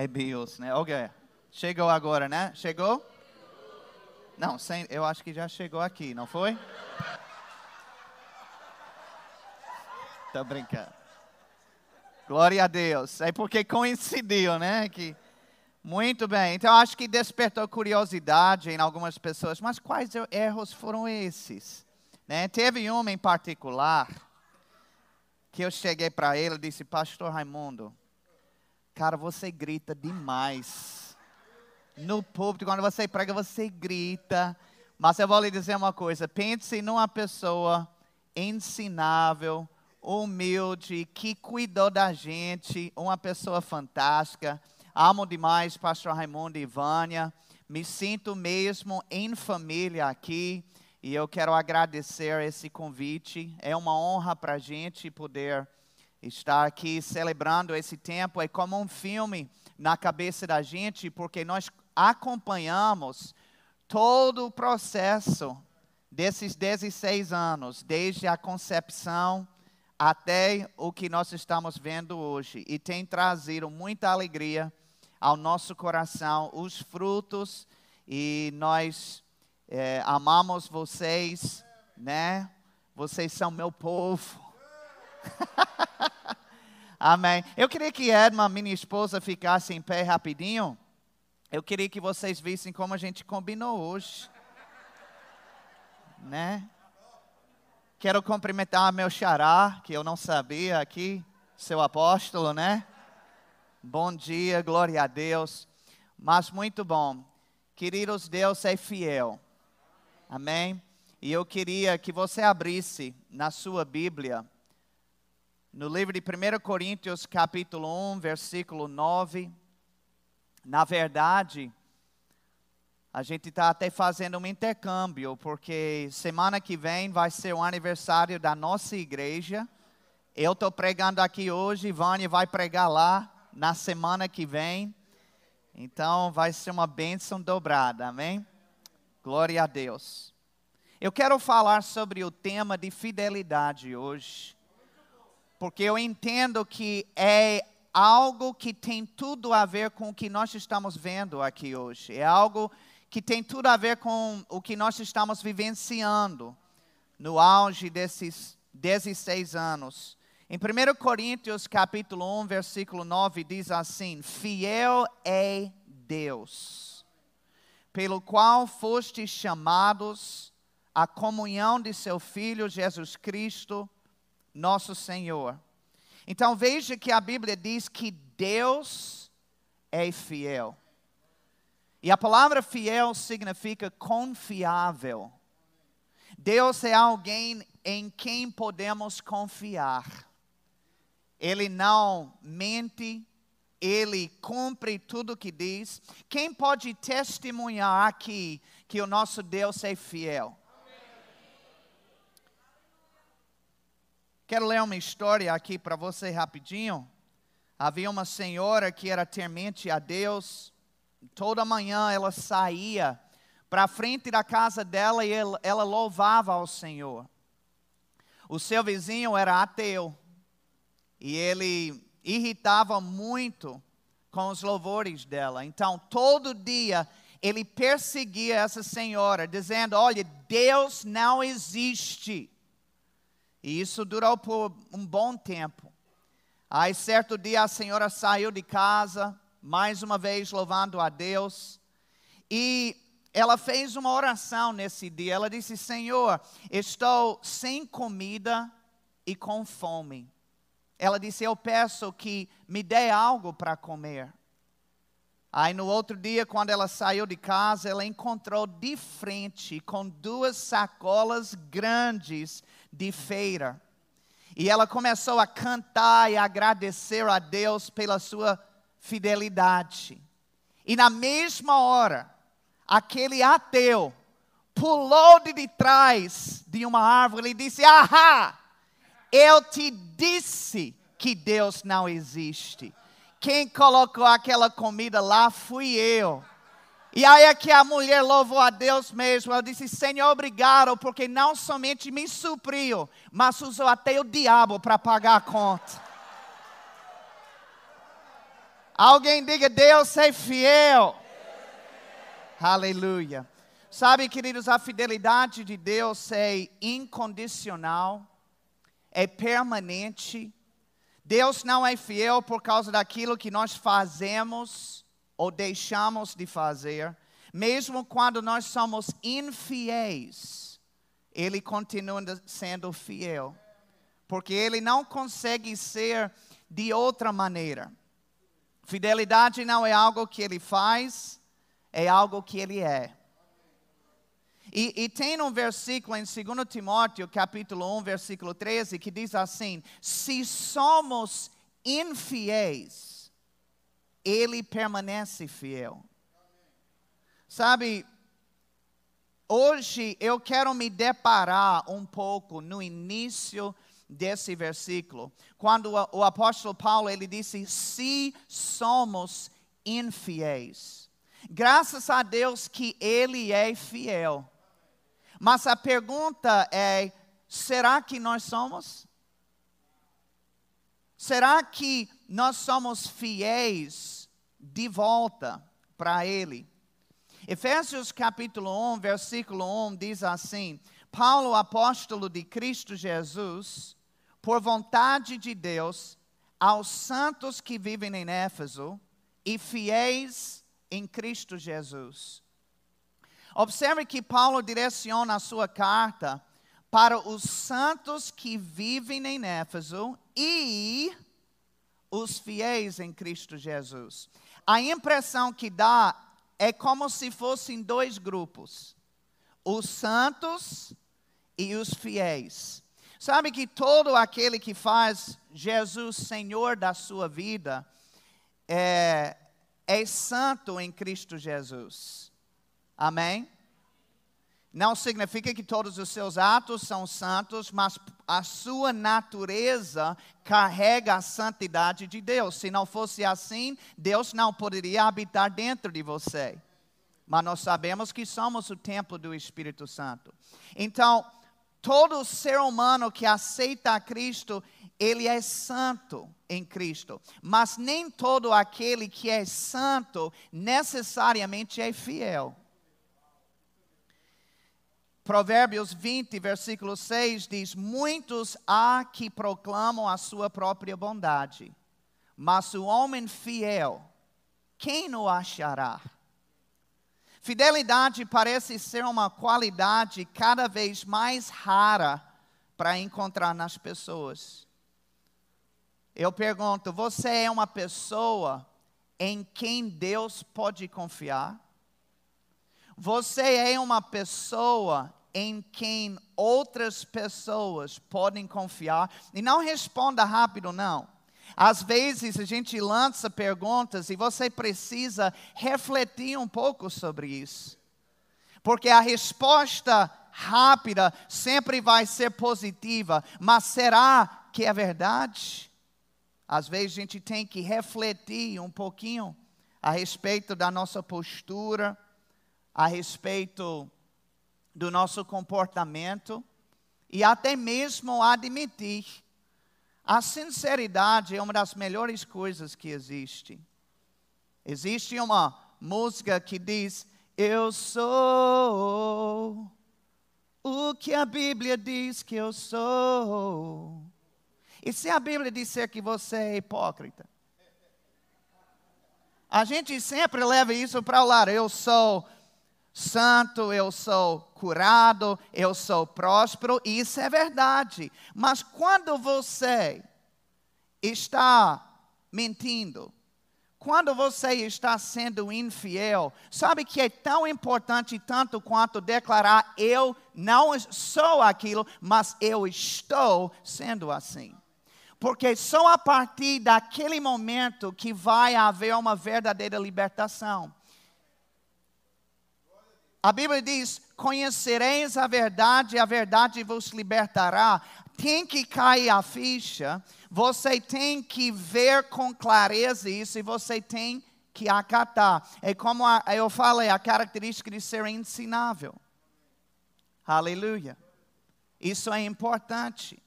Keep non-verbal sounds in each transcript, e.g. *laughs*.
É Bills, né? Ok. Chegou agora, né? Chegou? Não, sem, eu acho que já chegou aqui, não foi? Tô brincando. Glória a Deus. É porque coincidiu, né? Que... Muito bem. Então, acho que despertou curiosidade em algumas pessoas. Mas quais erros foram esses? Né? Teve um em particular que eu cheguei para ele e disse, Pastor Raimundo, cara, você grita demais. No púlpito, quando você prega, você grita. Mas eu vou lhe dizer uma coisa: pense numa pessoa ensinável, humilde, que cuidou da gente, uma pessoa fantástica. Amo demais Pastor Raimundo e Vânia. Me sinto mesmo em família aqui. E eu quero agradecer esse convite. É uma honra para a gente poder estar aqui celebrando esse tempo. É como um filme na cabeça da gente, porque nós acompanhamos todo o processo desses 16 anos, desde a concepção até o que nós estamos vendo hoje. E tem trazido muita alegria ao nosso coração os frutos, e nós é, amamos vocês, né? Vocês são meu povo. *laughs* Amém. Eu queria que Edma, minha esposa, ficasse em pé rapidinho. Eu queria que vocês vissem como a gente combinou hoje. Né? Quero cumprimentar meu xará, que eu não sabia aqui, seu apóstolo, né? Bom dia, glória a Deus. Mas muito bom. Queridos, Deus é fiel. Amém? E eu queria que você abrisse na sua Bíblia, no livro de 1 Coríntios, capítulo 1, versículo 9. Na verdade, a gente está até fazendo um intercâmbio, porque semana que vem vai ser o aniversário da nossa igreja. Eu estou pregando aqui hoje, Vânia vai pregar lá na semana que vem. Então vai ser uma bênção dobrada, amém? Glória a Deus. Eu quero falar sobre o tema de fidelidade hoje, porque eu entendo que é algo que tem tudo a ver com o que nós estamos vendo aqui hoje. É algo que tem tudo a ver com o que nós estamos vivenciando no auge desses 16 anos. Em 1 Coríntios capítulo 1, versículo 9 diz assim: Fiel é Deus pelo qual fostes chamados à comunhão de seu Filho Jesus Cristo, nosso Senhor. Então veja que a Bíblia diz que Deus é fiel. E a palavra fiel significa confiável. Deus é alguém em quem podemos confiar. Ele não mente, ele cumpre tudo o que diz. Quem pode testemunhar aqui que o nosso Deus é fiel? Quero ler uma história aqui para você rapidinho. Havia uma senhora que era temente a Deus. Toda manhã ela saía para a frente da casa dela e ela louvava ao Senhor. O seu vizinho era ateu. E ele irritava muito com os louvores dela. Então, todo dia ele perseguia essa senhora, dizendo: Olha, Deus não existe. E isso durou por um bom tempo. Aí, certo dia, a senhora saiu de casa, mais uma vez louvando a Deus, e ela fez uma oração nesse dia. Ela disse: Senhor, estou sem comida e com fome. Ela disse: Eu peço que me dê algo para comer. Aí no outro dia, quando ela saiu de casa, ela encontrou de frente com duas sacolas grandes de feira. E ela começou a cantar e agradecer a Deus pela sua fidelidade. E na mesma hora, aquele ateu pulou de trás de uma árvore e disse: Ahá! Eu te disse que Deus não existe. Quem colocou aquela comida lá fui eu. E aí é que a mulher louvou a Deus mesmo. Ela disse: Senhor, obrigado, porque não somente me supriu, mas usou até o diabo para pagar a conta. Alguém diga: Deus é fiel. Aleluia. Sabe, queridos, a fidelidade de Deus é incondicional, é permanente. Deus não é fiel por causa daquilo que nós fazemos ou deixamos de fazer. Mesmo quando nós somos infiéis, Ele continua sendo fiel. Porque Ele não consegue ser de outra maneira. Fidelidade não é algo que Ele faz, é algo que Ele é. E, e, tem um versículo em 2 Timóteo, capítulo 1, versículo 13, que diz assim: Se somos infiéis, Ele permanece fiel. Sabe, hoje eu quero me deparar um pouco no início desse versículo, quando o apóstolo Paulo ele disse: Se somos infiéis. Graças a Deus que Ele é fiel. Mas a pergunta é: será que nós somos? Será que nós somos fiéis de volta para Ele? Efésios capítulo 1, versículo 1 diz assim: Paulo, apóstolo de Cristo Jesus, por vontade de Deus, aos santos que vivem em Éfeso e fiéis em Cristo Jesus Observe que Paulo direciona a sua carta para os santos que vivem em Éfeso e os fiéis em Cristo Jesus. A impressão que dá é como se fossem dois grupos: os santos e os fiéis. Sabe que todo aquele que faz Jesus Senhor da sua vida é, é santo em Cristo Jesus. Amém? Não significa que todos os seus atos são santos, mas a sua natureza carrega a santidade de Deus. Se não fosse assim, Deus não poderia habitar dentro de você. Mas nós sabemos que somos o templo do Espírito Santo. Então, todo ser humano que aceita a Cristo, ele é santo em Cristo. Mas nem todo aquele que é santo necessariamente é fiel. Provérbios 20, versículo 6 diz: Muitos há que proclamam a sua própria bondade, mas o homem fiel, quem o achará? Fidelidade parece ser uma qualidade cada vez mais rara para encontrar nas pessoas. Eu pergunto: você é uma pessoa em quem Deus pode confiar? Você é uma pessoa em quem outras pessoas podem confiar. E não responda rápido, não. Às vezes a gente lança perguntas e você precisa refletir um pouco sobre isso. Porque a resposta rápida sempre vai ser positiva, mas será que é verdade? Às vezes a gente tem que refletir um pouquinho a respeito da nossa postura, a respeito do nosso comportamento e até mesmo admitir. A sinceridade é uma das melhores coisas que existe. Existe uma música que diz: Eu sou o que a Bíblia diz que eu sou. E se a Bíblia disser que você é hipócrita? A gente sempre leva isso para o lado. Eu sou santo, eu sou curado, eu sou próspero, isso é verdade. Mas quando você está mentindo, quando você está sendo infiel, sabe que é tão importante tanto quanto declarar: eu não sou aquilo, mas eu estou sendo assim. Porque só a partir daquele momento que vai haver uma verdadeira libertação. A Bíblia diz: Conhecereis a verdade, a verdade vos libertará. Tem que cair a ficha, você tem que ver com clareza isso e você tem que acatar. É como eu falei, a característica de ser ensinável. Aleluia. Isso é importante.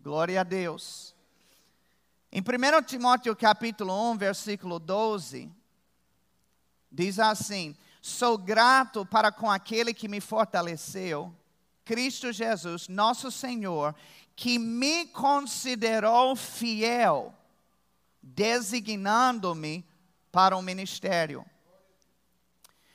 Glória a Deus. Em 1 Timóteo capítulo 1, versículo 12, diz assim: Sou grato para com aquele que me fortaleceu, Cristo Jesus, nosso Senhor, que me considerou fiel, designando-me para o ministério.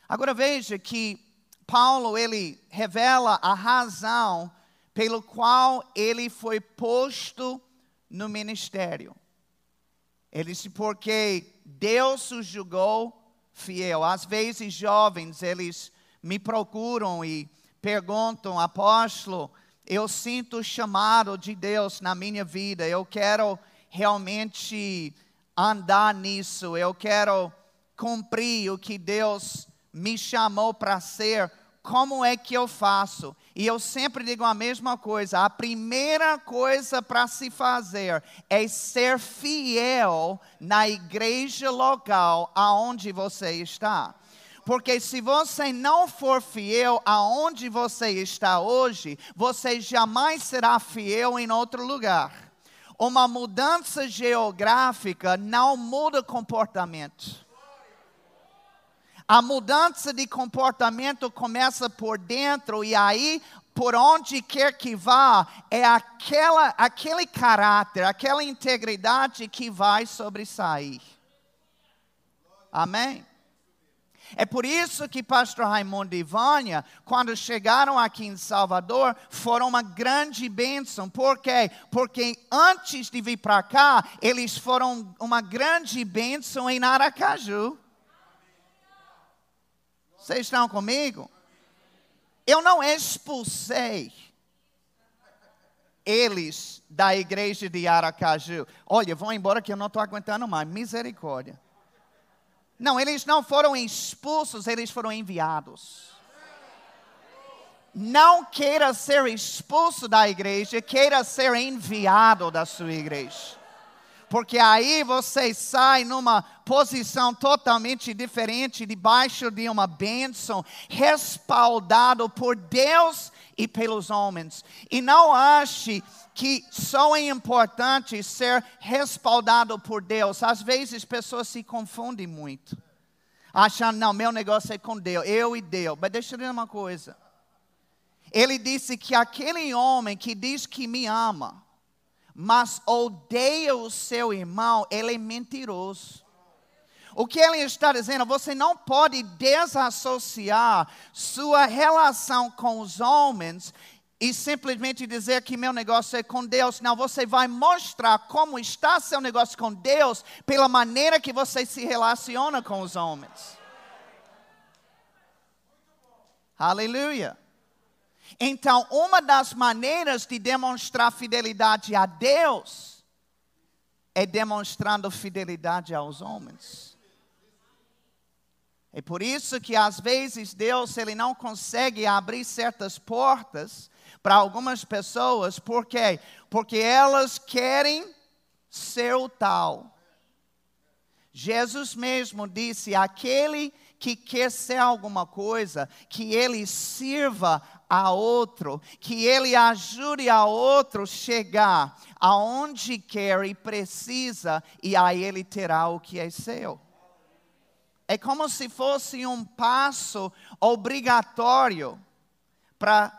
Agora veja que Paulo ele revela a razão pelo qual ele foi posto no ministério. Ele disse porque Deus o julgou fiel. Às vezes jovens eles me procuram e perguntam, apóstolo, eu sinto o chamado de Deus na minha vida. Eu quero realmente andar nisso. Eu quero cumprir o que Deus me chamou para ser, como é que eu faço? E eu sempre digo a mesma coisa: a primeira coisa para se fazer é ser fiel na igreja local aonde você está. Porque se você não for fiel aonde você está hoje, você jamais será fiel em outro lugar. Uma mudança geográfica não muda comportamento. A mudança de comportamento começa por dentro e aí, por onde quer que vá, é aquela, aquele caráter, aquela integridade que vai sobressair. Amém? É por isso que pastor Raimundo e Vânia, quando chegaram aqui em Salvador, foram uma grande bênção. Por quê? Porque antes de vir para cá, eles foram uma grande bênção em Aracaju. Vocês estão comigo? Eu não expulsei eles da igreja de Aracaju. Olha, vão embora que eu não estou aguentando mais. Misericórdia. Não, eles não foram expulsos, eles foram enviados. Não queira ser expulso da igreja, queira ser enviado da sua igreja porque aí você sai numa posição totalmente diferente, debaixo de uma bênção, respaldado por Deus e pelos homens. E não ache que só é importante ser respaldado por Deus. Às vezes pessoas se confundem muito, achando, não, meu negócio é com Deus, eu e Deus. Mas deixa eu dizer uma coisa. Ele disse que aquele homem que diz que me ama, mas odeia o seu irmão, ele é mentiroso. O que ele está dizendo, você não pode desassociar sua relação com os homens e simplesmente dizer que meu negócio é com Deus. Não, você vai mostrar como está seu negócio com Deus pela maneira que você se relaciona com os homens. Aleluia. Então, uma das maneiras de demonstrar fidelidade a Deus é demonstrando fidelidade aos homens. É por isso que às vezes Deus ele não consegue abrir certas portas para algumas pessoas, por quê? Porque elas querem ser o tal. Jesus mesmo disse: aquele que quer ser alguma coisa, que ele sirva a outro, que ele ajude a outro chegar aonde quer e precisa, e aí ele terá o que é seu. É como se fosse um passo obrigatório para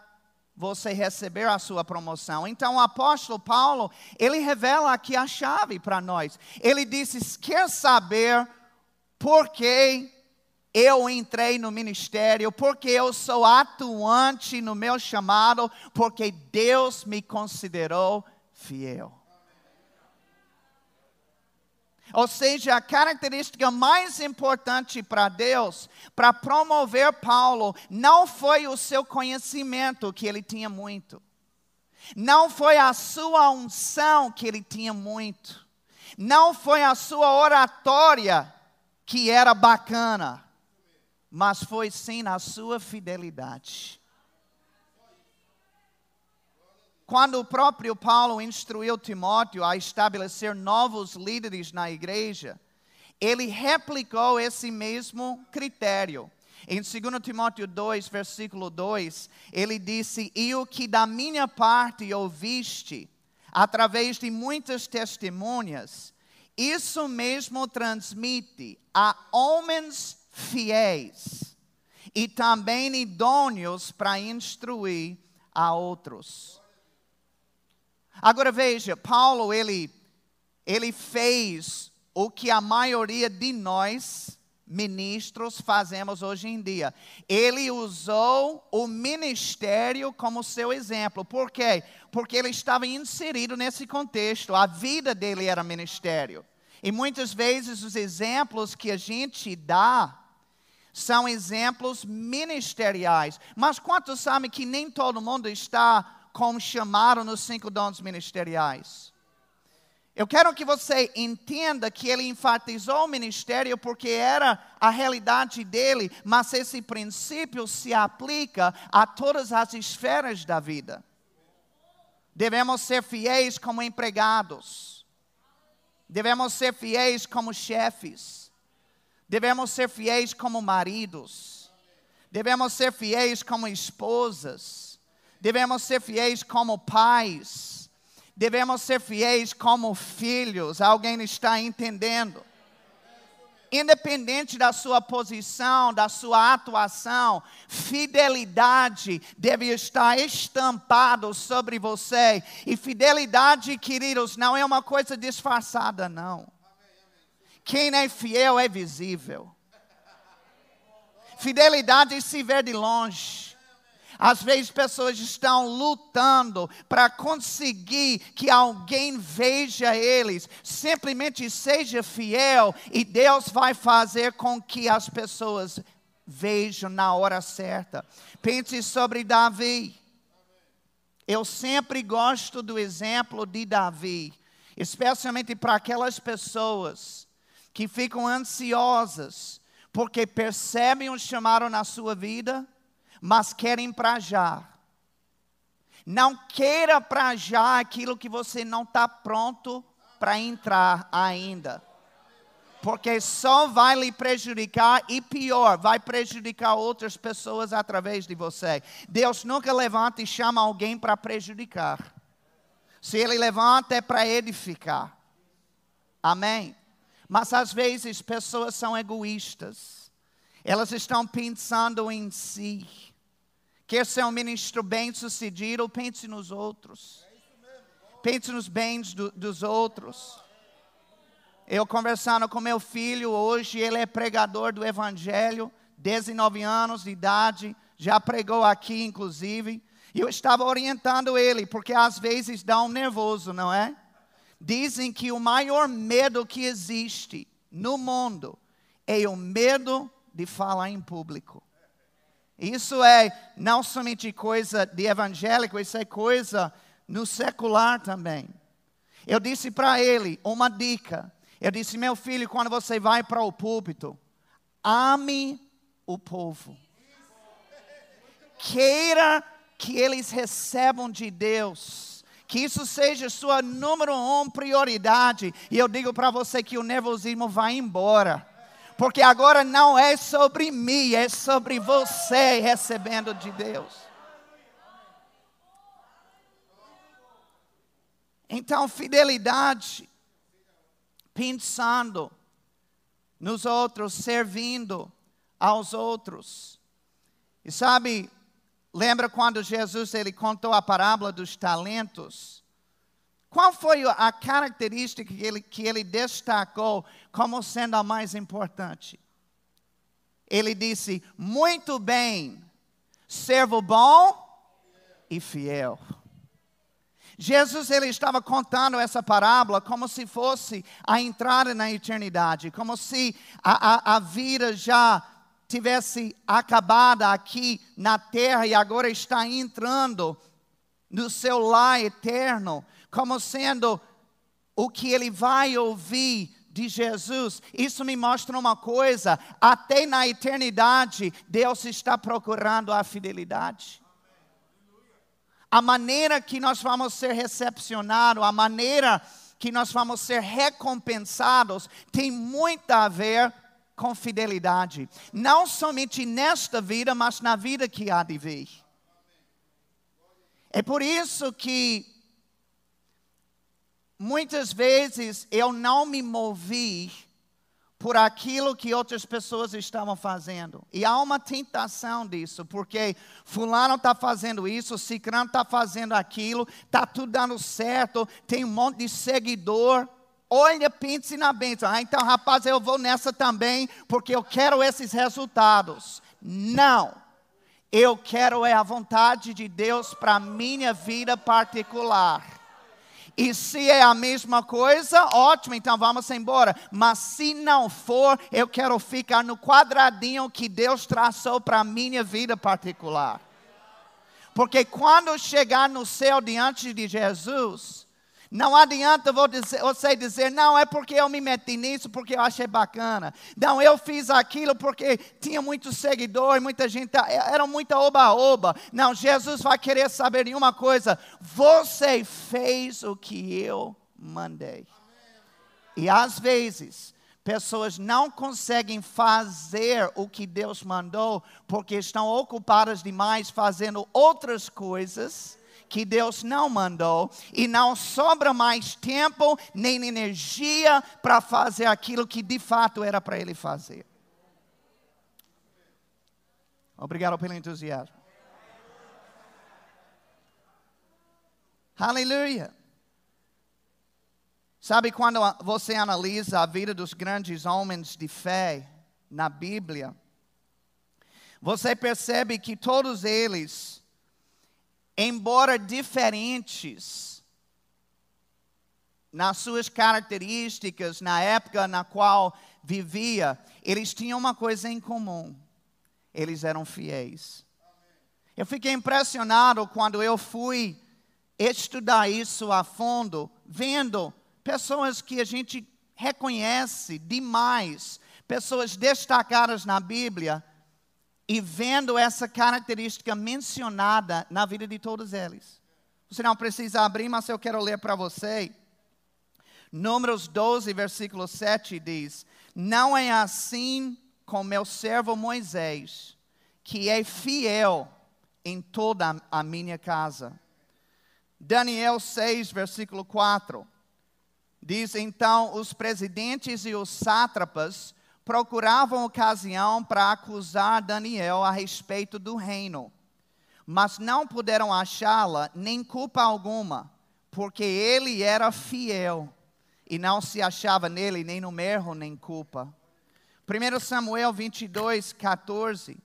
você receber a sua promoção. Então o apóstolo Paulo, ele revela aqui a chave para nós. Ele disse: quer saber por que eu entrei no ministério porque eu sou atuante no meu chamado, porque Deus me considerou fiel. Ou seja, a característica mais importante para Deus, para promover Paulo, não foi o seu conhecimento, que ele tinha muito. Não foi a sua unção, que ele tinha muito. Não foi a sua oratória, que era bacana mas foi sim na sua fidelidade. Quando o próprio Paulo instruiu Timóteo a estabelecer novos líderes na igreja, ele replicou esse mesmo critério. Em 2 Timóteo 2, versículo 2, ele disse: E o que da minha parte ouviste, através de muitas testemunhas, isso mesmo transmite a homens fiéis e também idôneos para instruir a outros. Agora veja, Paulo ele ele fez o que a maioria de nós ministros fazemos hoje em dia. Ele usou o ministério como seu exemplo. Por quê? Porque ele estava inserido nesse contexto. A vida dele era ministério. E muitas vezes os exemplos que a gente dá são exemplos ministeriais. Mas quantos sabem que nem todo mundo está como chamaram nos cinco dons ministeriais? Eu quero que você entenda que ele enfatizou o ministério porque era a realidade dele, mas esse princípio se aplica a todas as esferas da vida. Devemos ser fiéis como empregados, devemos ser fiéis como chefes, devemos ser fiéis como maridos, devemos ser fiéis como esposas, devemos ser fiéis como pais devemos ser fiéis como filhos. Alguém está entendendo? Independente da sua posição, da sua atuação, fidelidade deve estar estampado sobre você. E fidelidade, queridos, não é uma coisa disfarçada, não. Quem é fiel é visível. Fidelidade se vê de longe. Às vezes pessoas estão lutando para conseguir que alguém veja eles. Simplesmente seja fiel e Deus vai fazer com que as pessoas vejam na hora certa. Pense sobre Davi. Eu sempre gosto do exemplo de Davi, especialmente para aquelas pessoas que ficam ansiosas porque percebem o chamado na sua vida mas querem para já. Não queira para já aquilo que você não está pronto para entrar ainda. Porque só vai lhe prejudicar e pior, vai prejudicar outras pessoas através de você. Deus nunca levanta e chama alguém para prejudicar. Se Ele levanta é para edificar. Amém? Mas às vezes pessoas são egoístas. Elas estão pensando em si. Quer ser um ministro bem sucedido, pense nos outros. Pense nos bens do, dos outros. Eu conversando com meu filho hoje, ele é pregador do Evangelho, 19 anos de idade, já pregou aqui inclusive. E eu estava orientando ele, porque às vezes dá um nervoso, não é? Dizem que o maior medo que existe no mundo é o medo de falar em público. Isso é não somente coisa de evangélico, isso é coisa no secular também. Eu disse para ele uma dica. Eu disse, meu filho, quando você vai para o púlpito, ame o povo. Queira que eles recebam de Deus. Que isso seja sua número um prioridade. E eu digo para você que o nervosismo vai embora porque agora não é sobre mim, é sobre você recebendo de Deus. Então, fidelidade, pensando nos outros, servindo aos outros. E sabe, lembra quando Jesus ele contou a parábola dos talentos? Qual foi a característica que ele, que ele destacou como sendo a mais importante? Ele disse: Muito bem, servo bom e fiel. Jesus ele estava contando essa parábola como se fosse a entrada na eternidade, como se a, a, a vida já tivesse acabado aqui na terra e agora está entrando no seu lar eterno como sendo o que ele vai ouvir de Jesus. Isso me mostra uma coisa: até na eternidade, Deus está procurando a fidelidade. A maneira que nós vamos ser recepcionados, a maneira que nós vamos ser recompensados, tem muito a ver com fidelidade. Não somente nesta vida, mas na vida que há de vir. É por isso que muitas vezes eu não me movi por aquilo que outras pessoas estavam fazendo. E há uma tentação disso, porque fulano está fazendo isso, cicrano está fazendo aquilo, está tudo dando certo, tem um monte de seguidor. Olha, pense na bênção. Ah, então, rapaz, eu vou nessa também, porque eu quero esses resultados. Não. Eu quero é a vontade de Deus para minha vida particular. E se é a mesma coisa, ótimo, então vamos embora. Mas se não for, eu quero ficar no quadradinho que Deus traçou para a minha vida particular. Porque quando chegar no céu diante de Jesus, não adianta você dizer, não, é porque eu me meti nisso, porque eu achei bacana. Não, eu fiz aquilo porque tinha muitos seguidores, muita gente, é, era muita oba-oba. Não, Jesus vai querer saber de uma coisa: você fez o que eu mandei. E às vezes, pessoas não conseguem fazer o que Deus mandou porque estão ocupadas demais fazendo outras coisas que Deus não mandou e não sobra mais tempo nem energia para fazer aquilo que de fato era para ele fazer. Obrigado pelo entusiasmo. Aleluia. Sabe quando você analisa a vida dos grandes homens de fé na Bíblia, você percebe que todos eles embora diferentes nas suas características, na época na qual vivia, eles tinham uma coisa em comum: eles eram fiéis. Eu fiquei impressionado quando eu fui estudar isso a fundo, vendo pessoas que a gente reconhece demais, pessoas destacadas na Bíblia, e vendo essa característica mencionada na vida de todos eles. Você não precisa abrir, mas eu quero ler para você. Números 12, versículo 7 diz: Não é assim com meu servo Moisés, que é fiel em toda a minha casa. Daniel 6, versículo 4. Diz então: os presidentes e os sátrapas procuravam ocasião para acusar Daniel a respeito do reino, mas não puderam achá-la nem culpa alguma, porque ele era fiel e não se achava nele nem no erro nem culpa. 1 Samuel 22, 14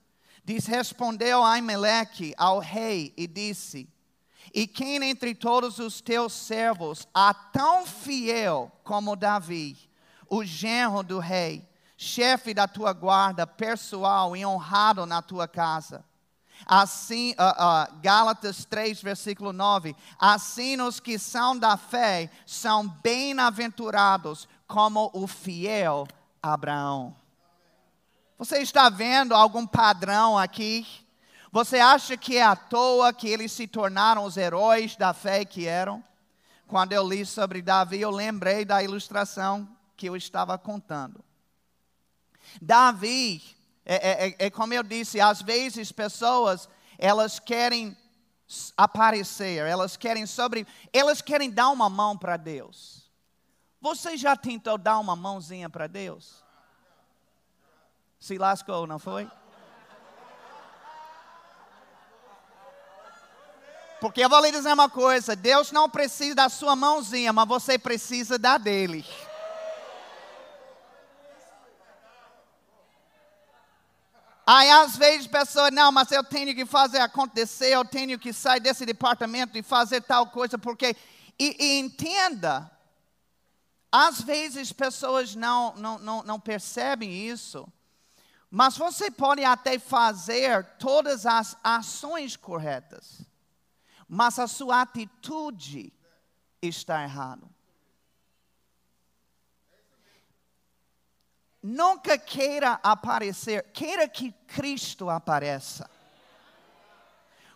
diz: Respondeu Aimeleque ao rei e disse: E quem entre todos os teus servos há tão fiel como Davi, o genro do rei? Chefe da tua guarda, pessoal e honrado na tua casa. Assim, uh, uh, Gálatas 3, versículo 9: Assim os que são da fé são bem-aventurados, como o fiel Abraão. Você está vendo algum padrão aqui? Você acha que é à toa que eles se tornaram os heróis da fé que eram? Quando eu li sobre Davi, eu lembrei da ilustração que eu estava contando. Davi, é, é, é, é como eu disse, às vezes pessoas, elas querem aparecer, elas querem sobre, elas querem dar uma mão para Deus. Você já tentou dar uma mãozinha para Deus? Se lascou, não foi? Porque eu vou lhe dizer uma coisa: Deus não precisa da sua mãozinha, mas você precisa da dele. Aí às vezes a pessoa, não, mas eu tenho que fazer acontecer, eu tenho que sair desse departamento e fazer tal coisa, porque. E, e entenda, às vezes pessoas não, não, não, não percebem isso, mas você pode até fazer todas as ações corretas, mas a sua atitude está errada. Nunca queira aparecer, queira que Cristo apareça.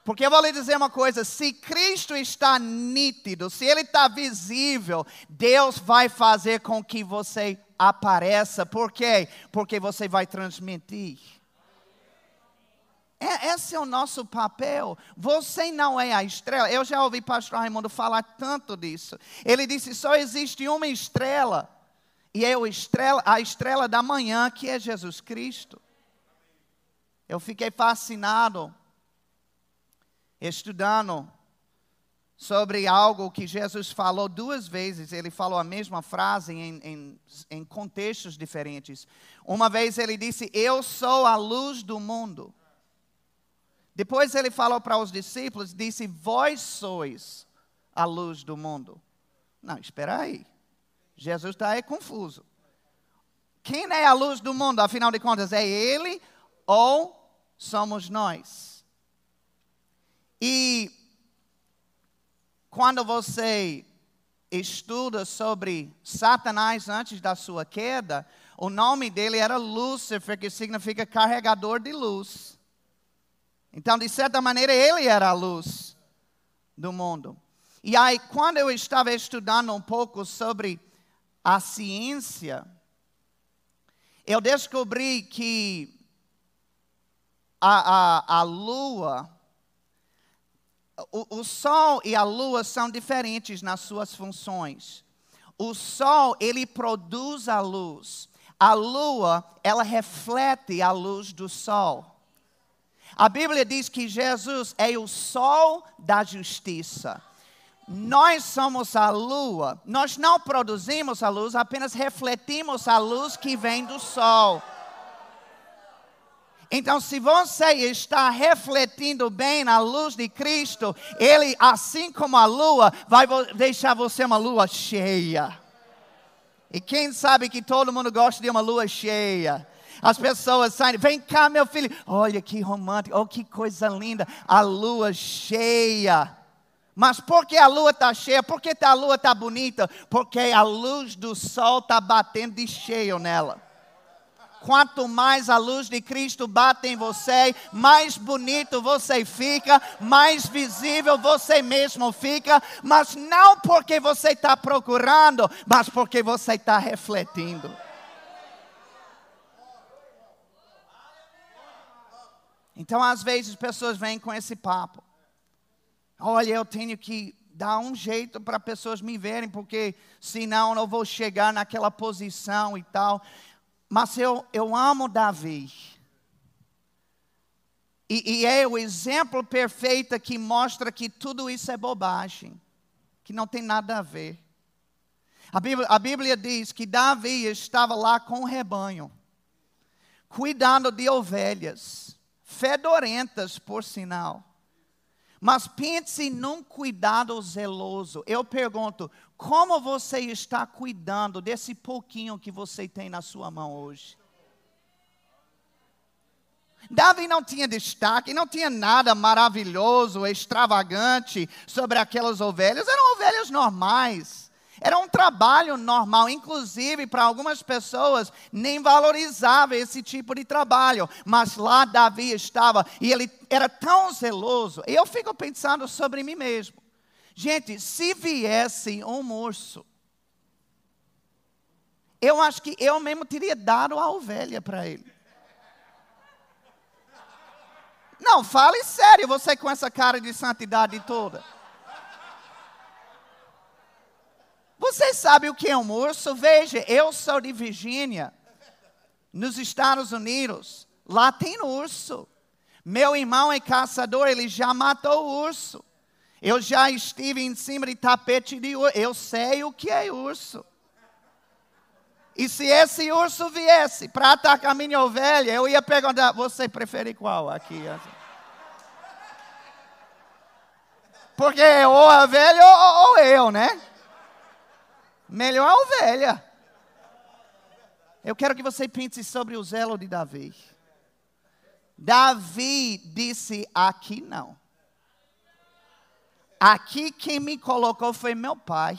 Porque eu vou lhe dizer uma coisa: se Cristo está nítido, se Ele está visível, Deus vai fazer com que você apareça. Por quê? Porque você vai transmitir. É, esse é o nosso papel. Você não é a estrela. Eu já ouvi pastor Raimundo falar tanto disso. Ele disse: só existe uma estrela. E é estrela, a estrela da manhã, que é Jesus Cristo. Eu fiquei fascinado estudando sobre algo que Jesus falou duas vezes. Ele falou a mesma frase em, em, em contextos diferentes. Uma vez ele disse: Eu sou a luz do mundo. Depois ele falou para os discípulos, disse: Vós sois a luz do mundo. Não, espera aí. Jesus está aí confuso. Quem é a luz do mundo? Afinal de contas, é ele ou somos nós? E quando você estuda sobre Satanás antes da sua queda, o nome dele era Lúcifer, que significa carregador de luz. Então, de certa maneira, ele era a luz do mundo. E aí, quando eu estava estudando um pouco sobre a ciência, eu descobri que a, a, a lua, o, o sol e a lua são diferentes nas suas funções. O sol, ele produz a luz. A lua, ela reflete a luz do sol. A Bíblia diz que Jesus é o sol da justiça. Nós somos a lua. Nós não produzimos a luz, apenas refletimos a luz que vem do sol. Então, se você está refletindo bem na luz de Cristo, Ele, assim como a lua, vai deixar você uma lua cheia. E quem sabe que todo mundo gosta de uma lua cheia? As pessoas saem, vem cá, meu filho. Olha que romântico, oh, que coisa linda. A lua cheia. Mas por que a lua está cheia? Por que a lua está bonita? Porque a luz do sol está batendo de cheio nela. Quanto mais a luz de Cristo bate em você, mais bonito você fica, mais visível você mesmo fica, mas não porque você está procurando, mas porque você está refletindo. Então, às vezes, pessoas vêm com esse papo. Olha, eu tenho que dar um jeito para pessoas me verem, porque senão eu não vou chegar naquela posição e tal. Mas eu, eu amo Davi. E, e é o exemplo perfeito que mostra que tudo isso é bobagem, que não tem nada a ver. A Bíblia, a Bíblia diz que Davi estava lá com o rebanho, cuidando de ovelhas fedorentas, por sinal. Mas pense num cuidado zeloso. Eu pergunto, como você está cuidando desse pouquinho que você tem na sua mão hoje? Davi não tinha destaque, não tinha nada maravilhoso, extravagante sobre aquelas ovelhas, eram ovelhas normais. Era um trabalho normal, inclusive para algumas pessoas nem valorizava esse tipo de trabalho, mas lá Davi estava e ele era tão zeloso. Eu fico pensando sobre mim mesmo. Gente, se viesse um urso, eu acho que eu mesmo teria dado a ovelha para ele. Não, fale sério, você com essa cara de santidade toda. Você sabe o que é um urso? Veja, eu sou de Virgínia, nos Estados Unidos. Lá tem urso. Meu irmão é caçador, ele já matou o urso. Eu já estive em cima de tapete de urso. Eu sei o que é urso. E se esse urso viesse para atacar a minha ovelha, eu ia perguntar: você prefere qual aqui? Porque ou a velha ou, ou eu, né? Melhor a ovelha. Eu quero que você pense sobre o zelo de Davi. Davi disse: Aqui não. Aqui quem me colocou foi meu pai.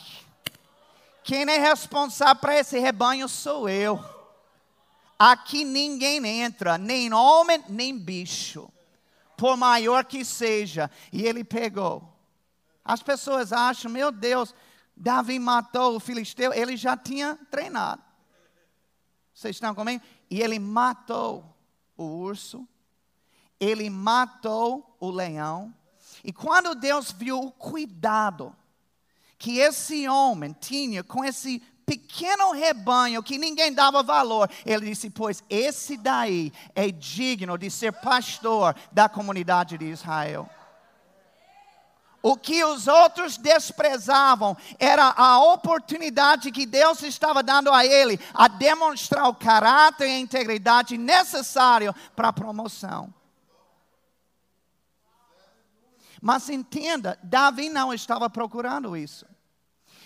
Quem é responsável para esse rebanho sou eu. Aqui ninguém entra, nem homem, nem bicho, por maior que seja. E ele pegou. As pessoas acham, meu Deus, Davi matou o filisteu, ele já tinha treinado. Vocês estão comigo? E ele matou o urso. ele matou o leão. E quando Deus viu o cuidado que esse homem tinha com esse pequeno rebanho que ninguém dava valor, ele disse: Pois esse daí é digno de ser pastor da comunidade de Israel. O que os outros desprezavam era a oportunidade que Deus estava dando a ele a demonstrar o caráter e a integridade necessário para a promoção. Mas entenda, Davi não estava procurando isso.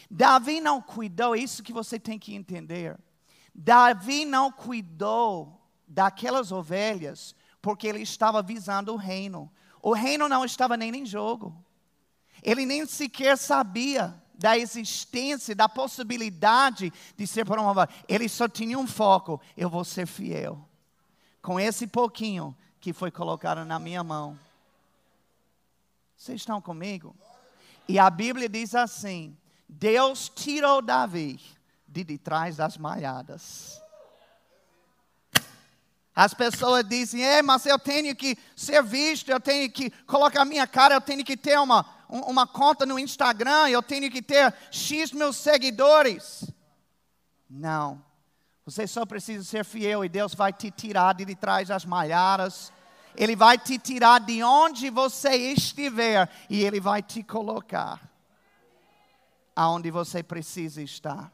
Davi não cuidou, é isso que você tem que entender. Davi não cuidou daquelas ovelhas porque ele estava visando o reino. O reino não estava nem em jogo. Ele nem sequer sabia da existência, da possibilidade de ser promovido. Ele só tinha um foco: eu vou ser fiel. Com esse pouquinho que foi colocado na minha mão. Vocês estão comigo? E a Bíblia diz assim: Deus tirou Davi de, de trás das malhadas. As pessoas dizem, é, mas eu tenho que ser visto, eu tenho que colocar minha cara, eu tenho que ter uma, uma conta no Instagram, eu tenho que ter X mil seguidores. Não. Você só precisa ser fiel e Deus vai te tirar de trás das malhadas. Ele vai te tirar de onde você estiver e Ele vai te colocar aonde você precisa estar.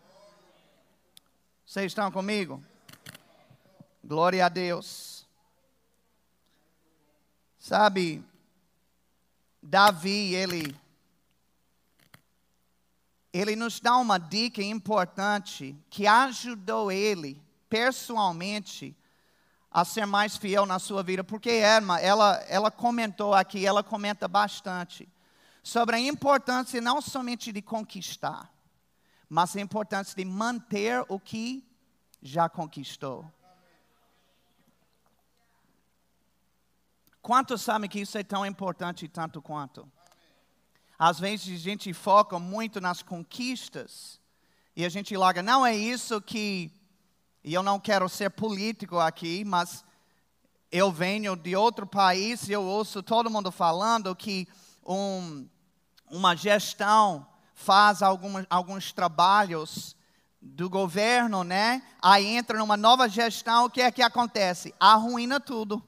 Vocês estão comigo? Glória a Deus. Sabe, Davi, ele, ele nos dá uma dica importante que ajudou ele pessoalmente a ser mais fiel na sua vida, porque Erma, ela, ela comentou aqui, ela comenta bastante sobre a importância não somente de conquistar, mas a importância de manter o que já conquistou. Quantos sabem que isso é tão importante tanto quanto? Às vezes a gente foca muito nas conquistas e a gente larga. Não é isso que. E eu não quero ser político aqui, mas eu venho de outro país e eu ouço todo mundo falando que um, uma gestão faz algumas, alguns trabalhos do governo, né? Aí entra numa nova gestão, o que é que acontece? Arruína tudo.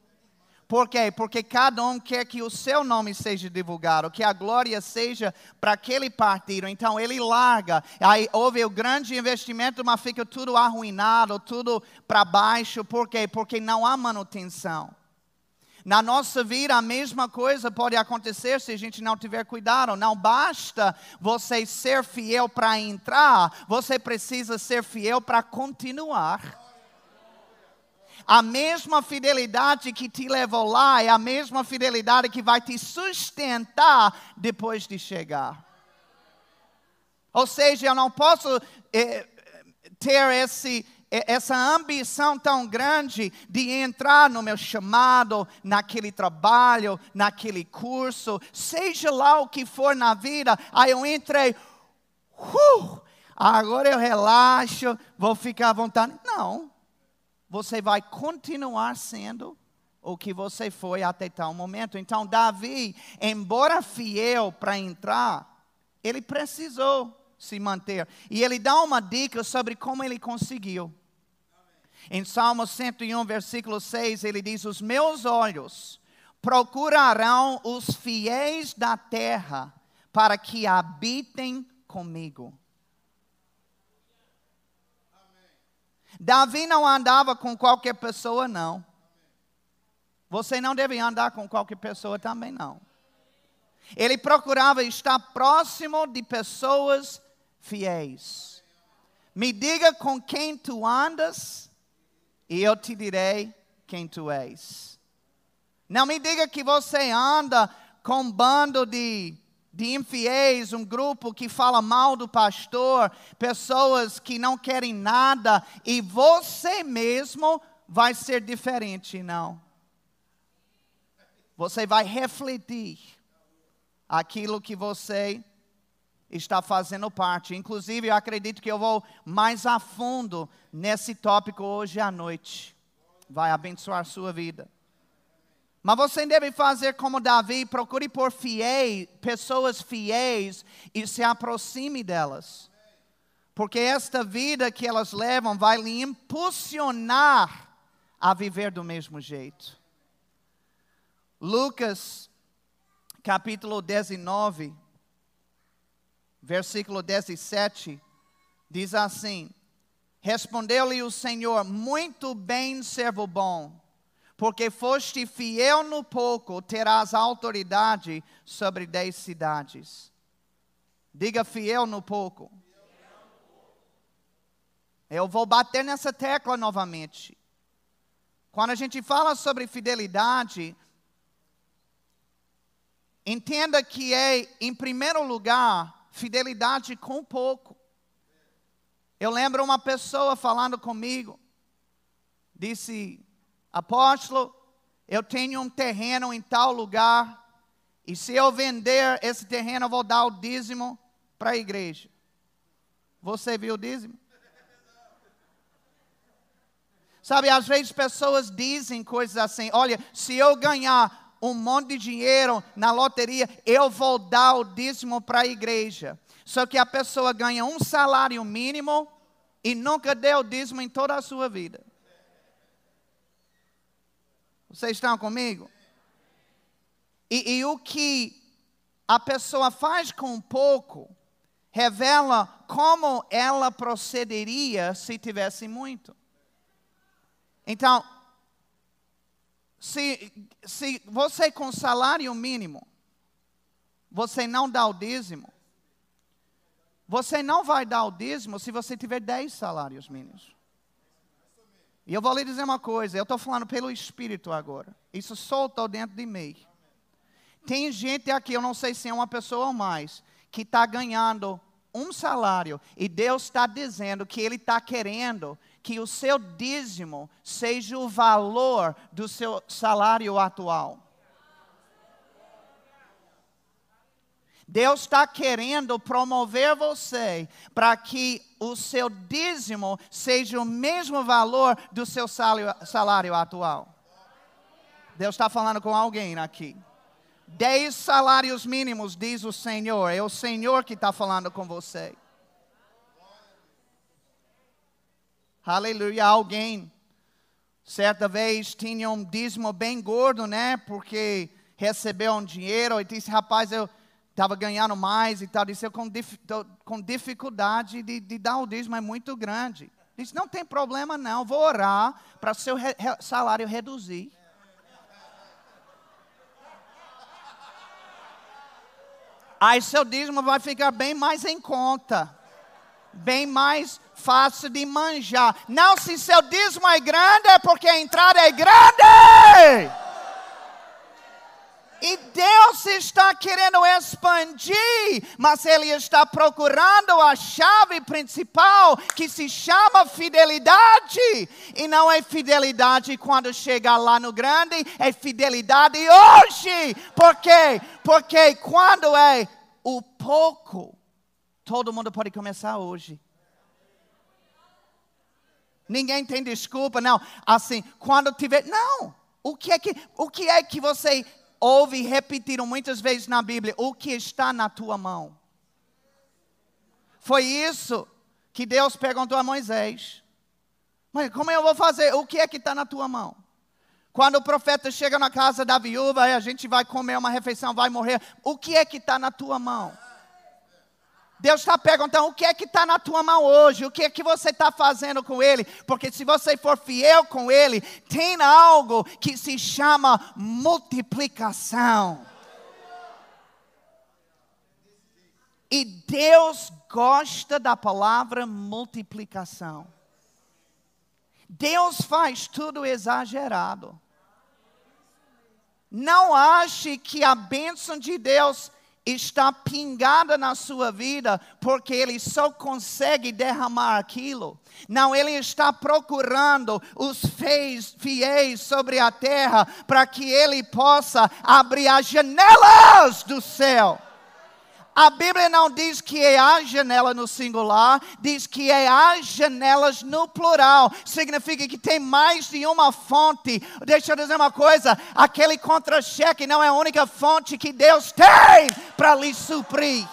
Por quê? Porque cada um quer que o seu nome seja divulgado, que a glória seja para aquele partido. Então ele larga. Aí houve o grande investimento, mas fica tudo arruinado, tudo para baixo. Por quê? Porque não há manutenção. Na nossa vida, a mesma coisa pode acontecer se a gente não tiver cuidado. Não basta você ser fiel para entrar, você precisa ser fiel para continuar. A mesma fidelidade que te levou lá é a mesma fidelidade que vai te sustentar depois de chegar. Ou seja, eu não posso eh, ter esse, essa ambição tão grande de entrar no meu chamado, naquele trabalho, naquele curso, seja lá o que for na vida, aí eu entrei, uh, agora eu relaxo, vou ficar à vontade. Não, você vai continuar sendo o que você foi até tal momento. Então, Davi, embora fiel para entrar, ele precisou se manter. E ele dá uma dica sobre como ele conseguiu. Em Salmo 101, versículo 6, ele diz: Os meus olhos procurarão os fiéis da terra para que habitem comigo. Davi não andava com qualquer pessoa, não. Você não deve andar com qualquer pessoa também, não. Ele procurava estar próximo de pessoas fiéis. Me diga com quem tu andas e eu te direi quem tu és. Não me diga que você anda com um bando de, de infiéis, um grupo que fala mal do pastor, pessoas que não querem nada, e você mesmo vai ser diferente, não. Você vai refletir aquilo que você está fazendo parte. Inclusive, eu acredito que eu vou mais a fundo nesse tópico hoje à noite. Vai abençoar a sua vida. Mas você deve fazer como Davi, procure por fiéis, pessoas fiéis e se aproxime delas. Porque esta vida que elas levam vai lhe impulsionar a viver do mesmo jeito. Lucas, capítulo 19, versículo 17, diz assim: Respondeu-lhe o Senhor: Muito bem, servo bom porque foste fiel no pouco, terás autoridade sobre dez cidades. Diga fiel no pouco. Eu vou bater nessa tecla novamente. Quando a gente fala sobre fidelidade, entenda que é, em primeiro lugar, fidelidade com pouco. Eu lembro uma pessoa falando comigo, disse: apóstolo, eu tenho um terreno em tal lugar, e se eu vender esse terreno, eu vou dar o dízimo para a igreja. Você viu o dízimo? Sabe, às vezes pessoas dizem coisas assim: olha, se eu ganhar um monte de dinheiro na loteria, eu vou dar o dízimo para a igreja. Só que a pessoa ganha um salário mínimo e nunca deu o dízimo em toda a sua vida. Vocês estão comigo? E, e o que a pessoa faz com pouco revela como ela procederia se tivesse muito. Então, se, se você com salário mínimo, você não dá o dízimo, você não vai dar o dízimo se você tiver 10 salários mínimos. E eu vou lhe dizer uma coisa, eu estou falando pelo Espírito agora. Isso soltou dentro de mim. Tem gente aqui, eu não sei se é uma pessoa ou mais, que está ganhando um salário e Deus está dizendo que Ele está querendo que o seu dízimo seja o valor do seu salário atual. Deus está querendo promover você para que o seu dízimo seja o mesmo valor do seu salário, salário atual. Deus está falando com alguém aqui. Dez salários mínimos, diz o Senhor. É o Senhor que está falando com você. Aleluia. Alguém, certa vez, tinha um dízimo bem gordo, né? Porque recebeu um dinheiro e disse: Rapaz, eu estava ganhando mais e tal. Disse, eu com, dif, com dificuldade de, de, dar o dízimo, é muito grande. Disse, não tem problema não, vou orar para seu re, salário reduzir. Aí seu dízimo vai ficar bem mais em conta. Bem mais fácil de manjar. Não, se seu dízimo é grande, é porque a entrada é grande. E Deus está querendo expandir, mas Ele está procurando a chave principal que se chama fidelidade. E não é fidelidade quando chega lá no grande, é fidelidade hoje. Por quê? Porque quando é o pouco, todo mundo pode começar hoje. Ninguém tem desculpa, não. Assim, quando tiver. Não! O que é que, o que, é que você ouve repetiram muitas vezes na Bíblia: o que está na tua mão. Foi isso que Deus perguntou a Moisés. Mas como eu vou fazer? O que é que está na tua mão? Quando o profeta chega na casa da viúva, a gente vai comer uma refeição, vai morrer. O que é que está na tua mão? Deus está perguntando o que é que está na tua mão hoje, o que é que você está fazendo com Ele, porque se você for fiel com Ele, tem algo que se chama multiplicação. E Deus gosta da palavra multiplicação. Deus faz tudo exagerado. Não ache que a bênção de Deus está pingada na sua vida porque ele só consegue derramar aquilo. Não, ele está procurando os fiéis, fiéis sobre a terra para que ele possa abrir as janelas do céu. A Bíblia não diz que é a janela no singular, diz que é as janelas no plural. Significa que tem mais de uma fonte. Deixa eu dizer uma coisa: aquele contra-cheque não é a única fonte que Deus tem para lhe suprir.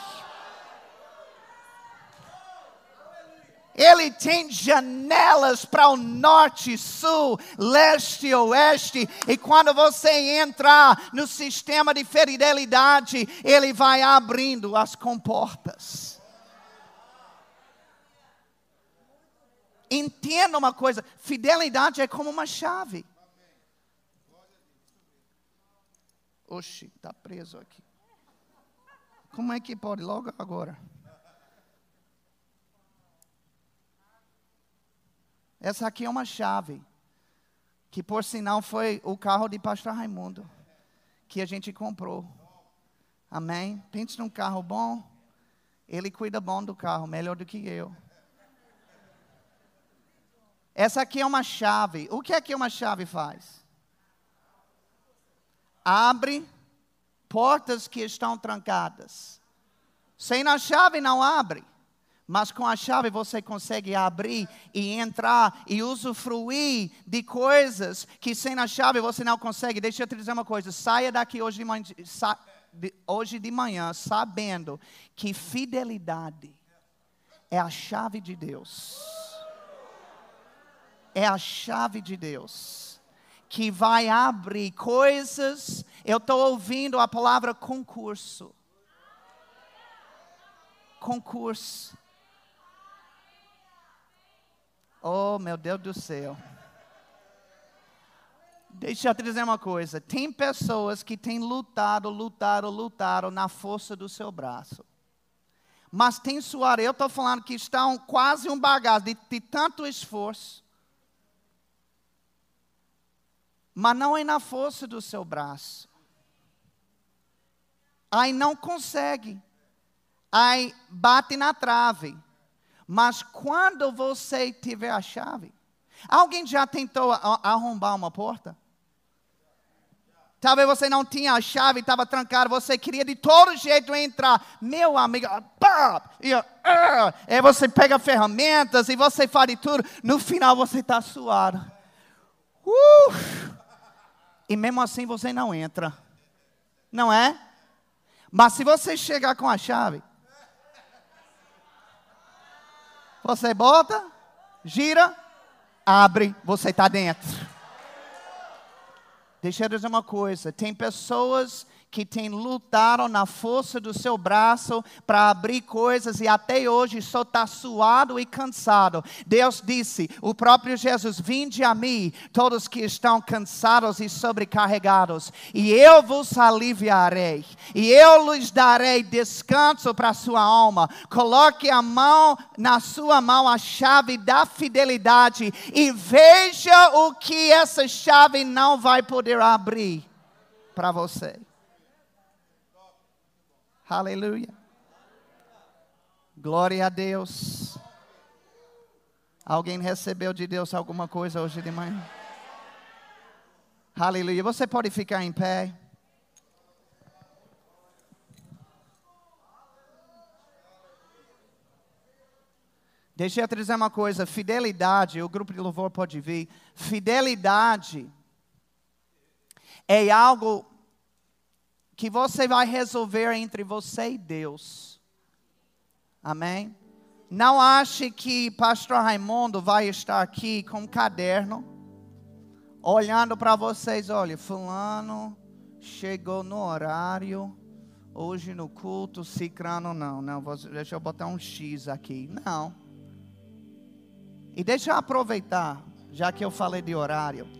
Ele tem janelas para o norte, sul, leste oeste. E quando você entrar no sistema de fidelidade, ele vai abrindo as comportas. Entenda uma coisa: fidelidade é como uma chave. Oxi, está preso aqui. Como é que pode logo agora? Essa aqui é uma chave, que por sinal foi o carro de pastor Raimundo, que a gente comprou. Amém? Pense num carro bom, ele cuida bom do carro, melhor do que eu. Essa aqui é uma chave. O que é que uma chave faz? Abre portas que estão trancadas. Sem a chave não abre mas com a chave você consegue abrir e entrar e usufruir de coisas que sem a chave você não consegue. Deixa eu te dizer uma coisa: saia daqui hoje de manhã, hoje de manhã sabendo que fidelidade é a chave de Deus. É a chave de Deus que vai abrir coisas. Eu estou ouvindo a palavra concurso. Concurso Oh, meu Deus do céu. Deixa eu te dizer uma coisa: tem pessoas que têm lutado, lutado, lutado na força do seu braço. Mas tem suado, eu estou falando que estão quase um bagaço de, de tanto esforço. Mas não é na força do seu braço. Aí não consegue. Aí bate na trave. Mas quando você tiver a chave, alguém já tentou arrombar uma porta? Talvez você não tinha a chave, estava trancado, você queria de todo jeito entrar. Meu amigo, pá, e, uh, e você pega ferramentas e você faz de tudo. No final você está suado. Uh, e mesmo assim você não entra. Não é? Mas se você chegar com a chave, Você bota, gira, abre, você está dentro. Deixa eu dizer uma coisa: tem pessoas que têm lutado na força do seu braço para abrir coisas e até hoje só está suado e cansado. Deus disse, o próprio Jesus, vinde a mim, todos que estão cansados e sobrecarregados, e eu vos aliviarei, e eu lhes darei descanso para a sua alma. Coloque a mão na sua mão a chave da fidelidade e veja o que essa chave não vai poder abrir para você. Aleluia. Glória a Deus. Alguém recebeu de Deus alguma coisa hoje de manhã? Aleluia. Você pode ficar em pé. Deixa eu te dizer uma coisa: fidelidade, o grupo de louvor pode vir. Fidelidade é algo que você vai resolver entre você e Deus. Amém? Não ache que pastor Raimundo vai estar aqui com um caderno, olhando para vocês, olha, fulano chegou no horário, hoje no culto, cicrano não, não, deixa eu botar um X aqui. Não. E deixa eu aproveitar, já que eu falei de horário.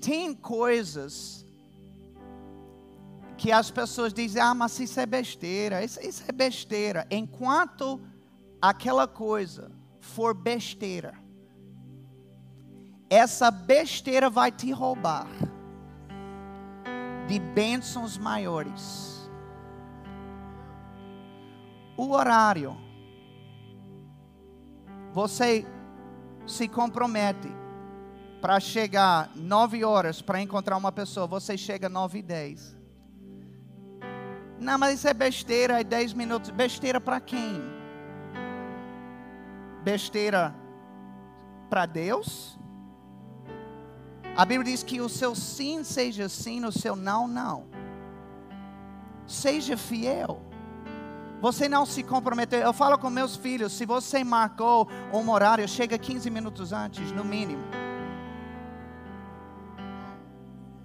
Tem coisas que as pessoas dizem, ah, mas isso é besteira, isso, isso é besteira. Enquanto aquela coisa for besteira, essa besteira vai te roubar de bênçãos maiores. O horário, você se compromete para chegar 9 horas para encontrar uma pessoa, você chega 9 e 10. Não, mas isso é besteira, é 10 minutos. Besteira para quem? Besteira para Deus? A Bíblia diz que o seu sim seja sim, o seu não, não. Seja fiel. Você não se comprometeu. Eu falo com meus filhos: se você marcou um horário, chega 15 minutos antes, no mínimo.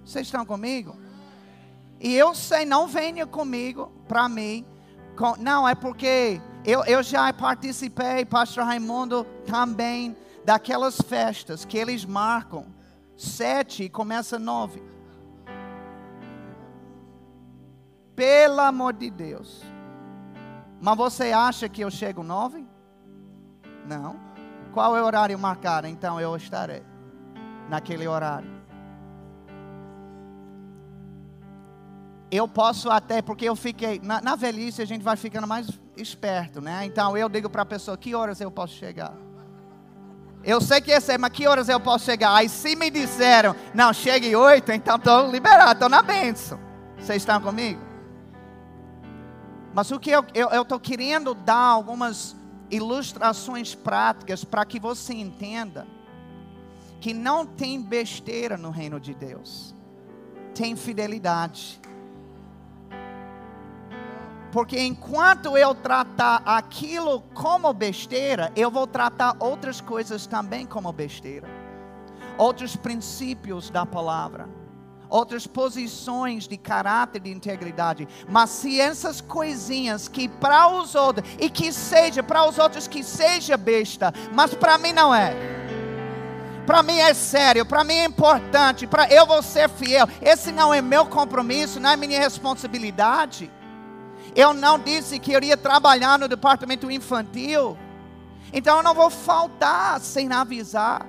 Vocês estão comigo? E eu sei, não venha comigo, para mim. Com, não, é porque eu, eu já participei, Pastor Raimundo, também, daquelas festas que eles marcam sete e começa nove. Pelo amor de Deus. Mas você acha que eu chego nove? Não. Qual é o horário marcado? Então eu estarei naquele horário. Eu posso até, porque eu fiquei, na, na velhice a gente vai ficando mais esperto, né? Então eu digo para a pessoa: que horas eu posso chegar? Eu sei que esse é, mas que horas eu posso chegar? Aí se me disseram, não, chegue oito, então estou liberado, estou na bênção. Vocês estão comigo? Mas o que eu estou querendo dar algumas ilustrações práticas para que você entenda que não tem besteira no reino de Deus, tem fidelidade. Porque enquanto eu tratar aquilo como besteira, eu vou tratar outras coisas também como besteira. Outros princípios da palavra outras posições de caráter de integridade. Mas se essas coisinhas que para os outros, e que seja, para os outros que seja besta, mas para mim não é. Para mim é sério, para mim é importante, para eu vou ser fiel. Esse não é meu compromisso, não é minha responsabilidade. Eu não disse que iria trabalhar no departamento infantil. Então eu não vou faltar sem avisar.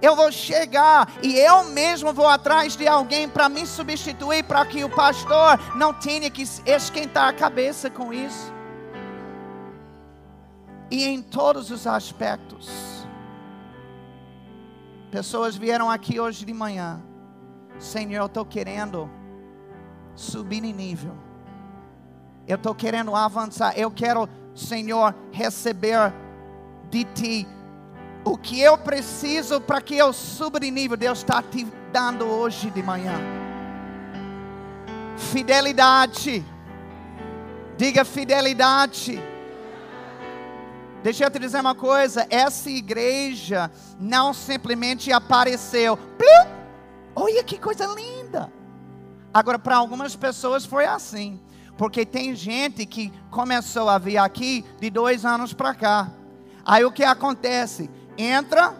Eu vou chegar e eu mesmo vou atrás de alguém para me substituir, para que o pastor não tenha que esquentar a cabeça com isso. E em todos os aspectos. Pessoas vieram aqui hoje de manhã. Senhor, eu estou querendo subir em nível. Eu estou querendo avançar. Eu quero, Senhor, receber de Ti o que eu preciso para que eu suba de nível, Deus está te dando hoje de manhã. Fidelidade. Diga fidelidade. Deixa eu te dizer uma coisa: essa igreja não simplesmente apareceu. Olha que coisa linda. Agora, para algumas pessoas foi assim. Porque tem gente que começou a vir aqui de dois anos para cá. Aí o que acontece? entra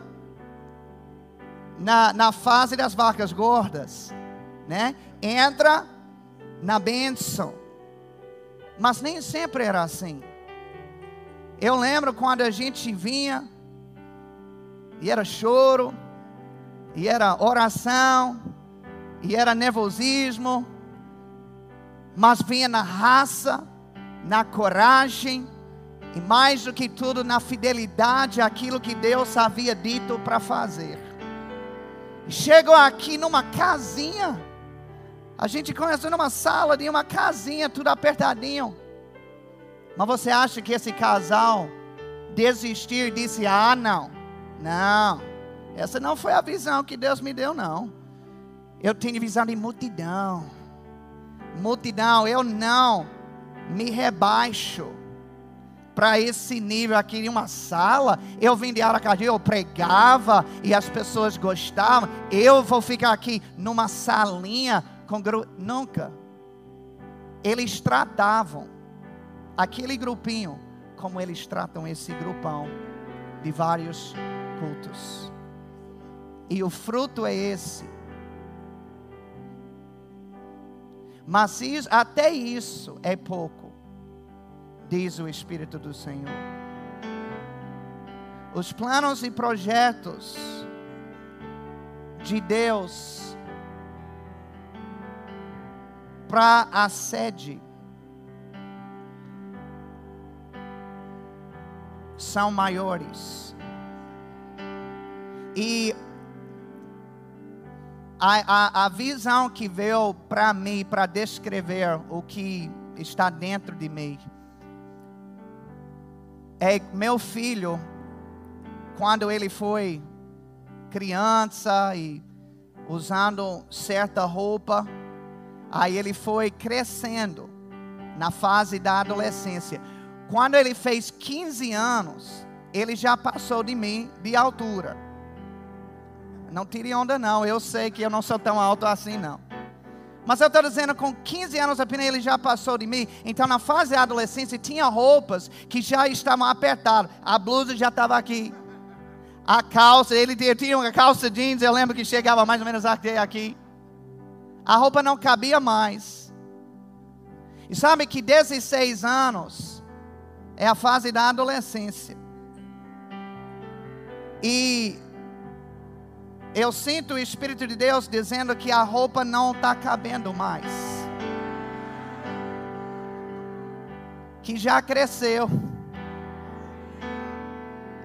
na, na fase das vacas gordas, né? Entra na bênção. Mas nem sempre era assim. Eu lembro quando a gente vinha, e era choro, e era oração, e era nervosismo, mas vinha na raça, na coragem, e mais do que tudo, na fidelidade àquilo que Deus havia dito para fazer. Chegou aqui numa casinha. A gente conhece numa sala de uma casinha, tudo apertadinho. Mas você acha que esse casal desistiu e disse: Ah, não, não, essa não foi a visão que Deus me deu, não. Eu tenho visão de multidão. Multidão, eu não me rebaixo para esse nível aqui em uma sala. Eu vim de Aracaju, eu pregava e as pessoas gostavam. Eu vou ficar aqui numa salinha com grupo. Nunca. Eles tratavam aquele grupinho como eles tratam esse grupão de vários cultos. E o fruto é esse. Mas isso, até isso é pouco diz o Espírito do Senhor. Os planos e projetos de Deus para a sede são maiores. E a, a, a visão que veio para mim, para descrever o que está dentro de mim, é meu filho, quando ele foi criança e usando certa roupa, aí ele foi crescendo na fase da adolescência. Quando ele fez 15 anos, ele já passou de mim de altura. Não tire onda, não. Eu sei que eu não sou tão alto assim, não. Mas eu estou dizendo, com 15 anos apenas ele já passou de mim. Então, na fase da adolescência, tinha roupas que já estavam apertadas. A blusa já estava aqui. A calça, ele tinha uma calça jeans, eu lembro que chegava mais ou menos aqui. A roupa não cabia mais. E sabe que 16 anos é a fase da adolescência. E eu sinto o Espírito de Deus dizendo que a roupa não está cabendo mais. Que já cresceu.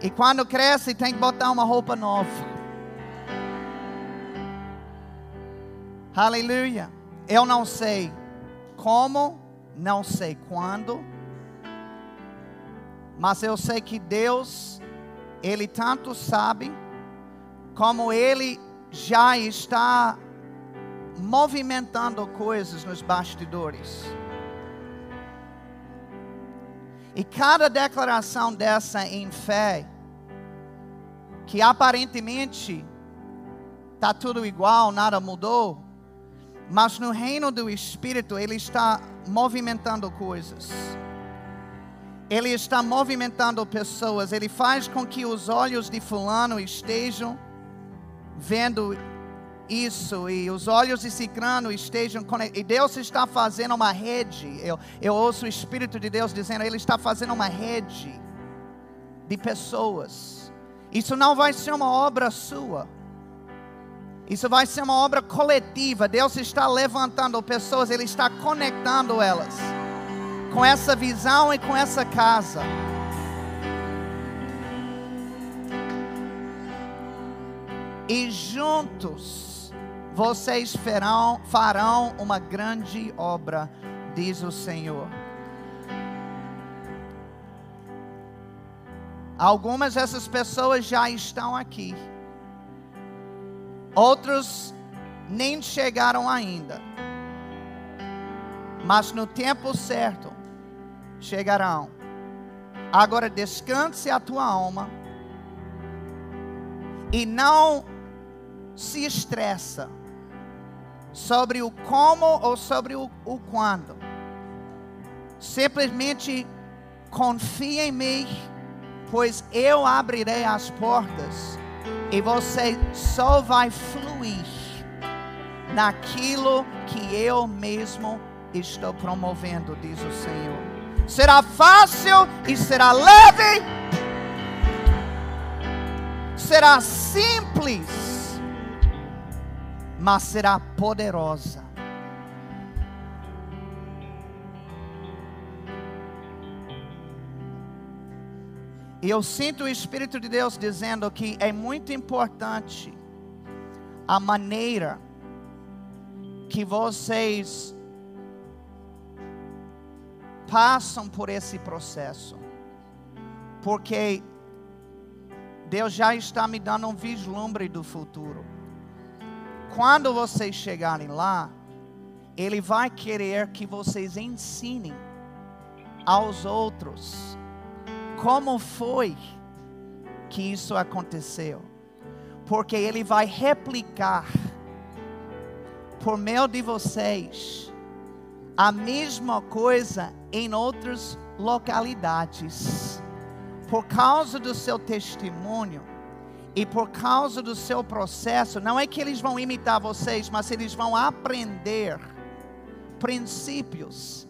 E quando cresce, tem que botar uma roupa nova. Aleluia. Eu não sei como, não sei quando, mas eu sei que Deus, Ele tanto sabe como ele já está movimentando coisas nos bastidores. E cada declaração dessa em fé, que aparentemente está tudo igual, nada mudou, mas no reino do Espírito ele está movimentando coisas. Ele está movimentando pessoas, ele faz com que os olhos de Fulano estejam vendo isso e os olhos de Cicrano estejam conectados. E Deus está fazendo uma rede. Eu, eu ouço o Espírito de Deus dizendo: Ele está fazendo uma rede de pessoas. Isso não vai ser uma obra sua. Isso vai ser uma obra coletiva. Deus está levantando pessoas, Ele está conectando elas com essa visão e com essa casa. E juntos vocês farão, farão uma grande obra, diz o Senhor. Algumas dessas pessoas já estão aqui, outros nem chegaram ainda, mas no tempo certo chegarão. Agora descanse a tua alma e não se estressa sobre o como ou sobre o, o quando. Simplesmente confia em mim, pois eu abrirei as portas e você só vai fluir naquilo que eu mesmo estou promovendo, diz o Senhor. Será fácil e será leve, será simples mas será poderosa. E eu sinto o Espírito de Deus dizendo que é muito importante a maneira que vocês passam por esse processo. Porque Deus já está me dando um vislumbre do futuro quando vocês chegarem lá, Ele vai querer que vocês ensinem aos outros como foi que isso aconteceu, porque Ele vai replicar por meio de vocês a mesma coisa em outras localidades, por causa do seu testemunho e por causa do seu processo, não é que eles vão imitar vocês, mas eles vão aprender princípios.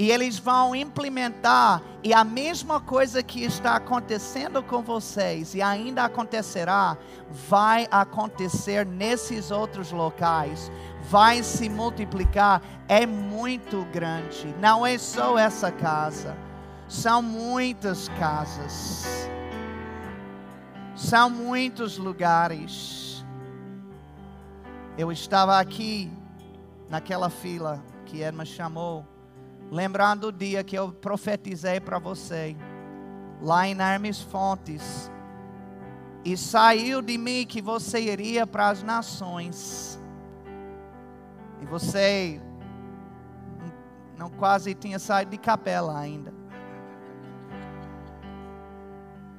E eles vão implementar, e a mesma coisa que está acontecendo com vocês, e ainda acontecerá, vai acontecer nesses outros locais, vai se multiplicar, é muito grande, não é só essa casa, são muitas casas São muitos lugares. Eu estava aqui, naquela fila que Edma chamou, lembrando o dia que eu profetizei para você, lá em Hermes Fontes, e saiu de mim que você iria para as nações, e você não quase tinha saído de capela ainda.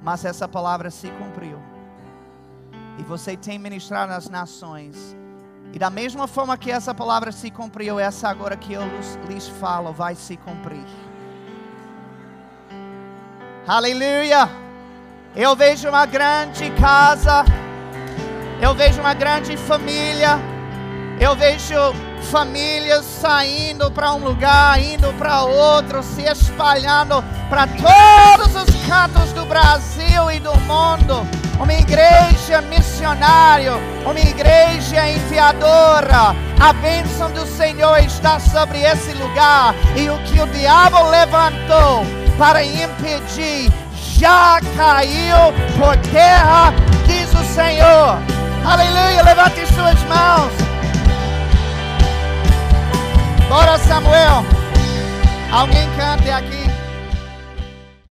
Mas essa palavra se cumpriu. E você tem ministrado nas nações. E da mesma forma que essa palavra se cumpriu, essa agora que eu lhes falo vai se cumprir. Aleluia! Eu vejo uma grande casa, eu vejo uma grande família, eu vejo famílias saindo para um lugar, indo para outro, se espalhando para todos os cantos do Brasil e do mundo. Uma igreja missionária, uma igreja enviadora. A bênção do Senhor está sobre esse lugar. E o que o diabo levantou para impedir já caiu por terra, diz o Senhor. Aleluia, levante suas mãos. Bora, Samuel. Alguém cante aqui.